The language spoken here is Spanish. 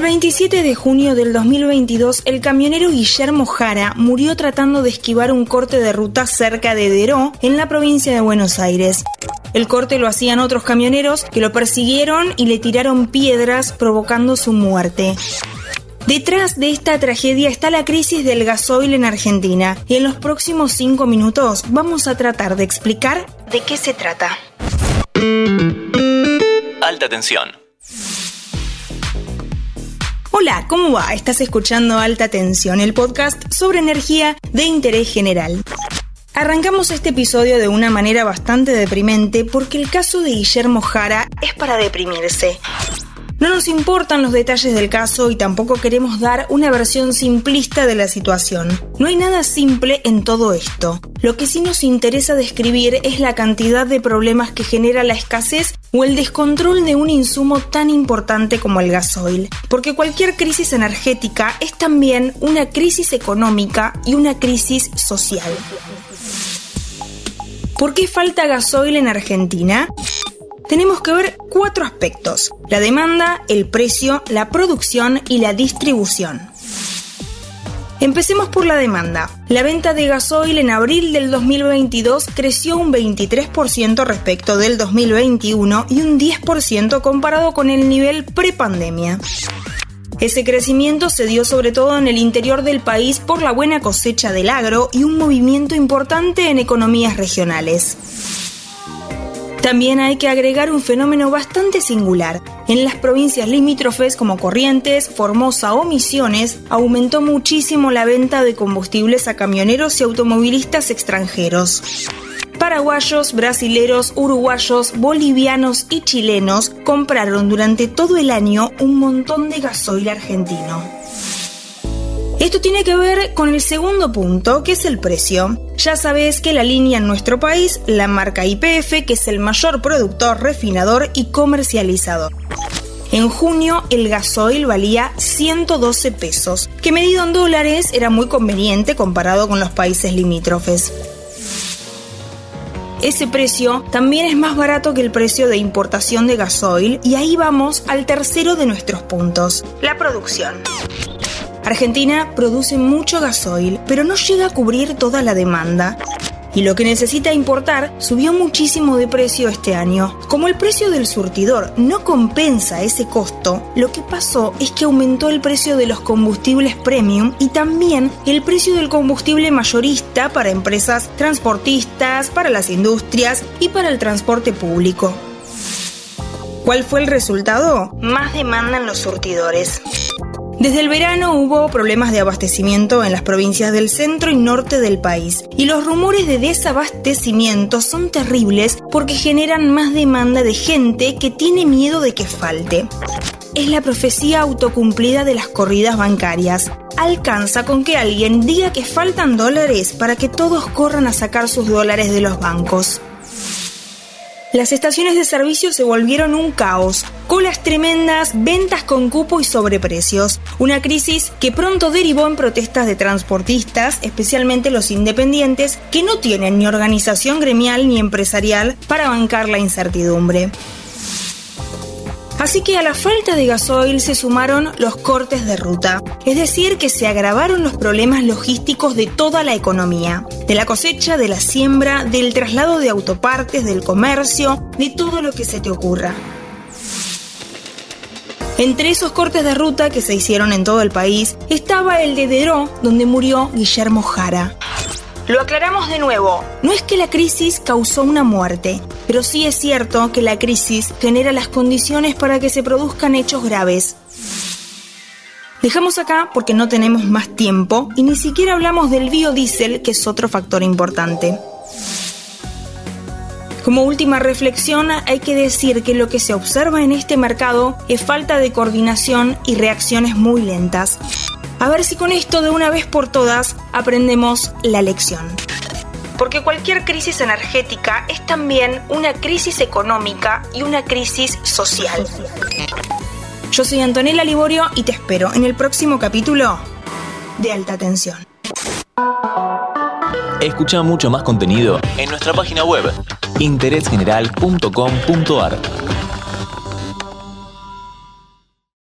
El 27 de junio del 2022, el camionero Guillermo Jara murió tratando de esquivar un corte de ruta cerca de Deró, en la provincia de Buenos Aires. El corte lo hacían otros camioneros que lo persiguieron y le tiraron piedras provocando su muerte. Detrás de esta tragedia está la crisis del gasoil en Argentina y en los próximos cinco minutos vamos a tratar de explicar de qué se trata. Alta tensión. Hola, ¿cómo va? Estás escuchando Alta Tensión, el podcast sobre energía de interés general. Arrancamos este episodio de una manera bastante deprimente porque el caso de Guillermo Jara es para deprimirse. No nos importan los detalles del caso y tampoco queremos dar una versión simplista de la situación. No hay nada simple en todo esto. Lo que sí nos interesa describir es la cantidad de problemas que genera la escasez o el descontrol de un insumo tan importante como el gasoil. Porque cualquier crisis energética es también una crisis económica y una crisis social. ¿Por qué falta gasoil en Argentina? Tenemos que ver cuatro aspectos. La demanda, el precio, la producción y la distribución. Empecemos por la demanda. La venta de gasoil en abril del 2022 creció un 23% respecto del 2021 y un 10% comparado con el nivel prepandemia. Ese crecimiento se dio sobre todo en el interior del país por la buena cosecha del agro y un movimiento importante en economías regionales. También hay que agregar un fenómeno bastante singular. En las provincias limítrofes como Corrientes, Formosa o Misiones, aumentó muchísimo la venta de combustibles a camioneros y automovilistas extranjeros. Paraguayos, brasileros, uruguayos, bolivianos y chilenos compraron durante todo el año un montón de gasoil argentino. Esto tiene que ver con el segundo punto, que es el precio. Ya sabes que la línea en nuestro país, la marca IPF, que es el mayor productor, refinador y comercializador. En junio el gasoil valía 112 pesos, que medido en dólares era muy conveniente comparado con los países limítrofes. Ese precio también es más barato que el precio de importación de gasoil y ahí vamos al tercero de nuestros puntos, la producción. Argentina produce mucho gasoil, pero no llega a cubrir toda la demanda. Y lo que necesita importar subió muchísimo de precio este año. Como el precio del surtidor no compensa ese costo, lo que pasó es que aumentó el precio de los combustibles premium y también el precio del combustible mayorista para empresas transportistas, para las industrias y para el transporte público. ¿Cuál fue el resultado? Más demanda en los surtidores. Desde el verano hubo problemas de abastecimiento en las provincias del centro y norte del país, y los rumores de desabastecimiento son terribles porque generan más demanda de gente que tiene miedo de que falte. Es la profecía autocumplida de las corridas bancarias. Alcanza con que alguien diga que faltan dólares para que todos corran a sacar sus dólares de los bancos. Las estaciones de servicio se volvieron un caos, colas tremendas, ventas con cupo y sobreprecios. Una crisis que pronto derivó en protestas de transportistas, especialmente los independientes, que no tienen ni organización gremial ni empresarial para bancar la incertidumbre. Así que a la falta de gasoil se sumaron los cortes de ruta, es decir, que se agravaron los problemas logísticos de toda la economía, de la cosecha, de la siembra, del traslado de autopartes, del comercio, de todo lo que se te ocurra. Entre esos cortes de ruta que se hicieron en todo el país estaba el de Deró, donde murió Guillermo Jara. Lo aclaramos de nuevo, no es que la crisis causó una muerte, pero sí es cierto que la crisis genera las condiciones para que se produzcan hechos graves. Dejamos acá porque no tenemos más tiempo y ni siquiera hablamos del biodiesel, que es otro factor importante. Como última reflexión, hay que decir que lo que se observa en este mercado es falta de coordinación y reacciones muy lentas. A ver si con esto de una vez por todas aprendemos la lección. Porque cualquier crisis energética es también una crisis económica y una crisis social. Yo soy Antonella Liborio y te espero en el próximo capítulo de Alta Tensión. Escucha mucho más contenido en nuestra página web interésgeneral.com.ar.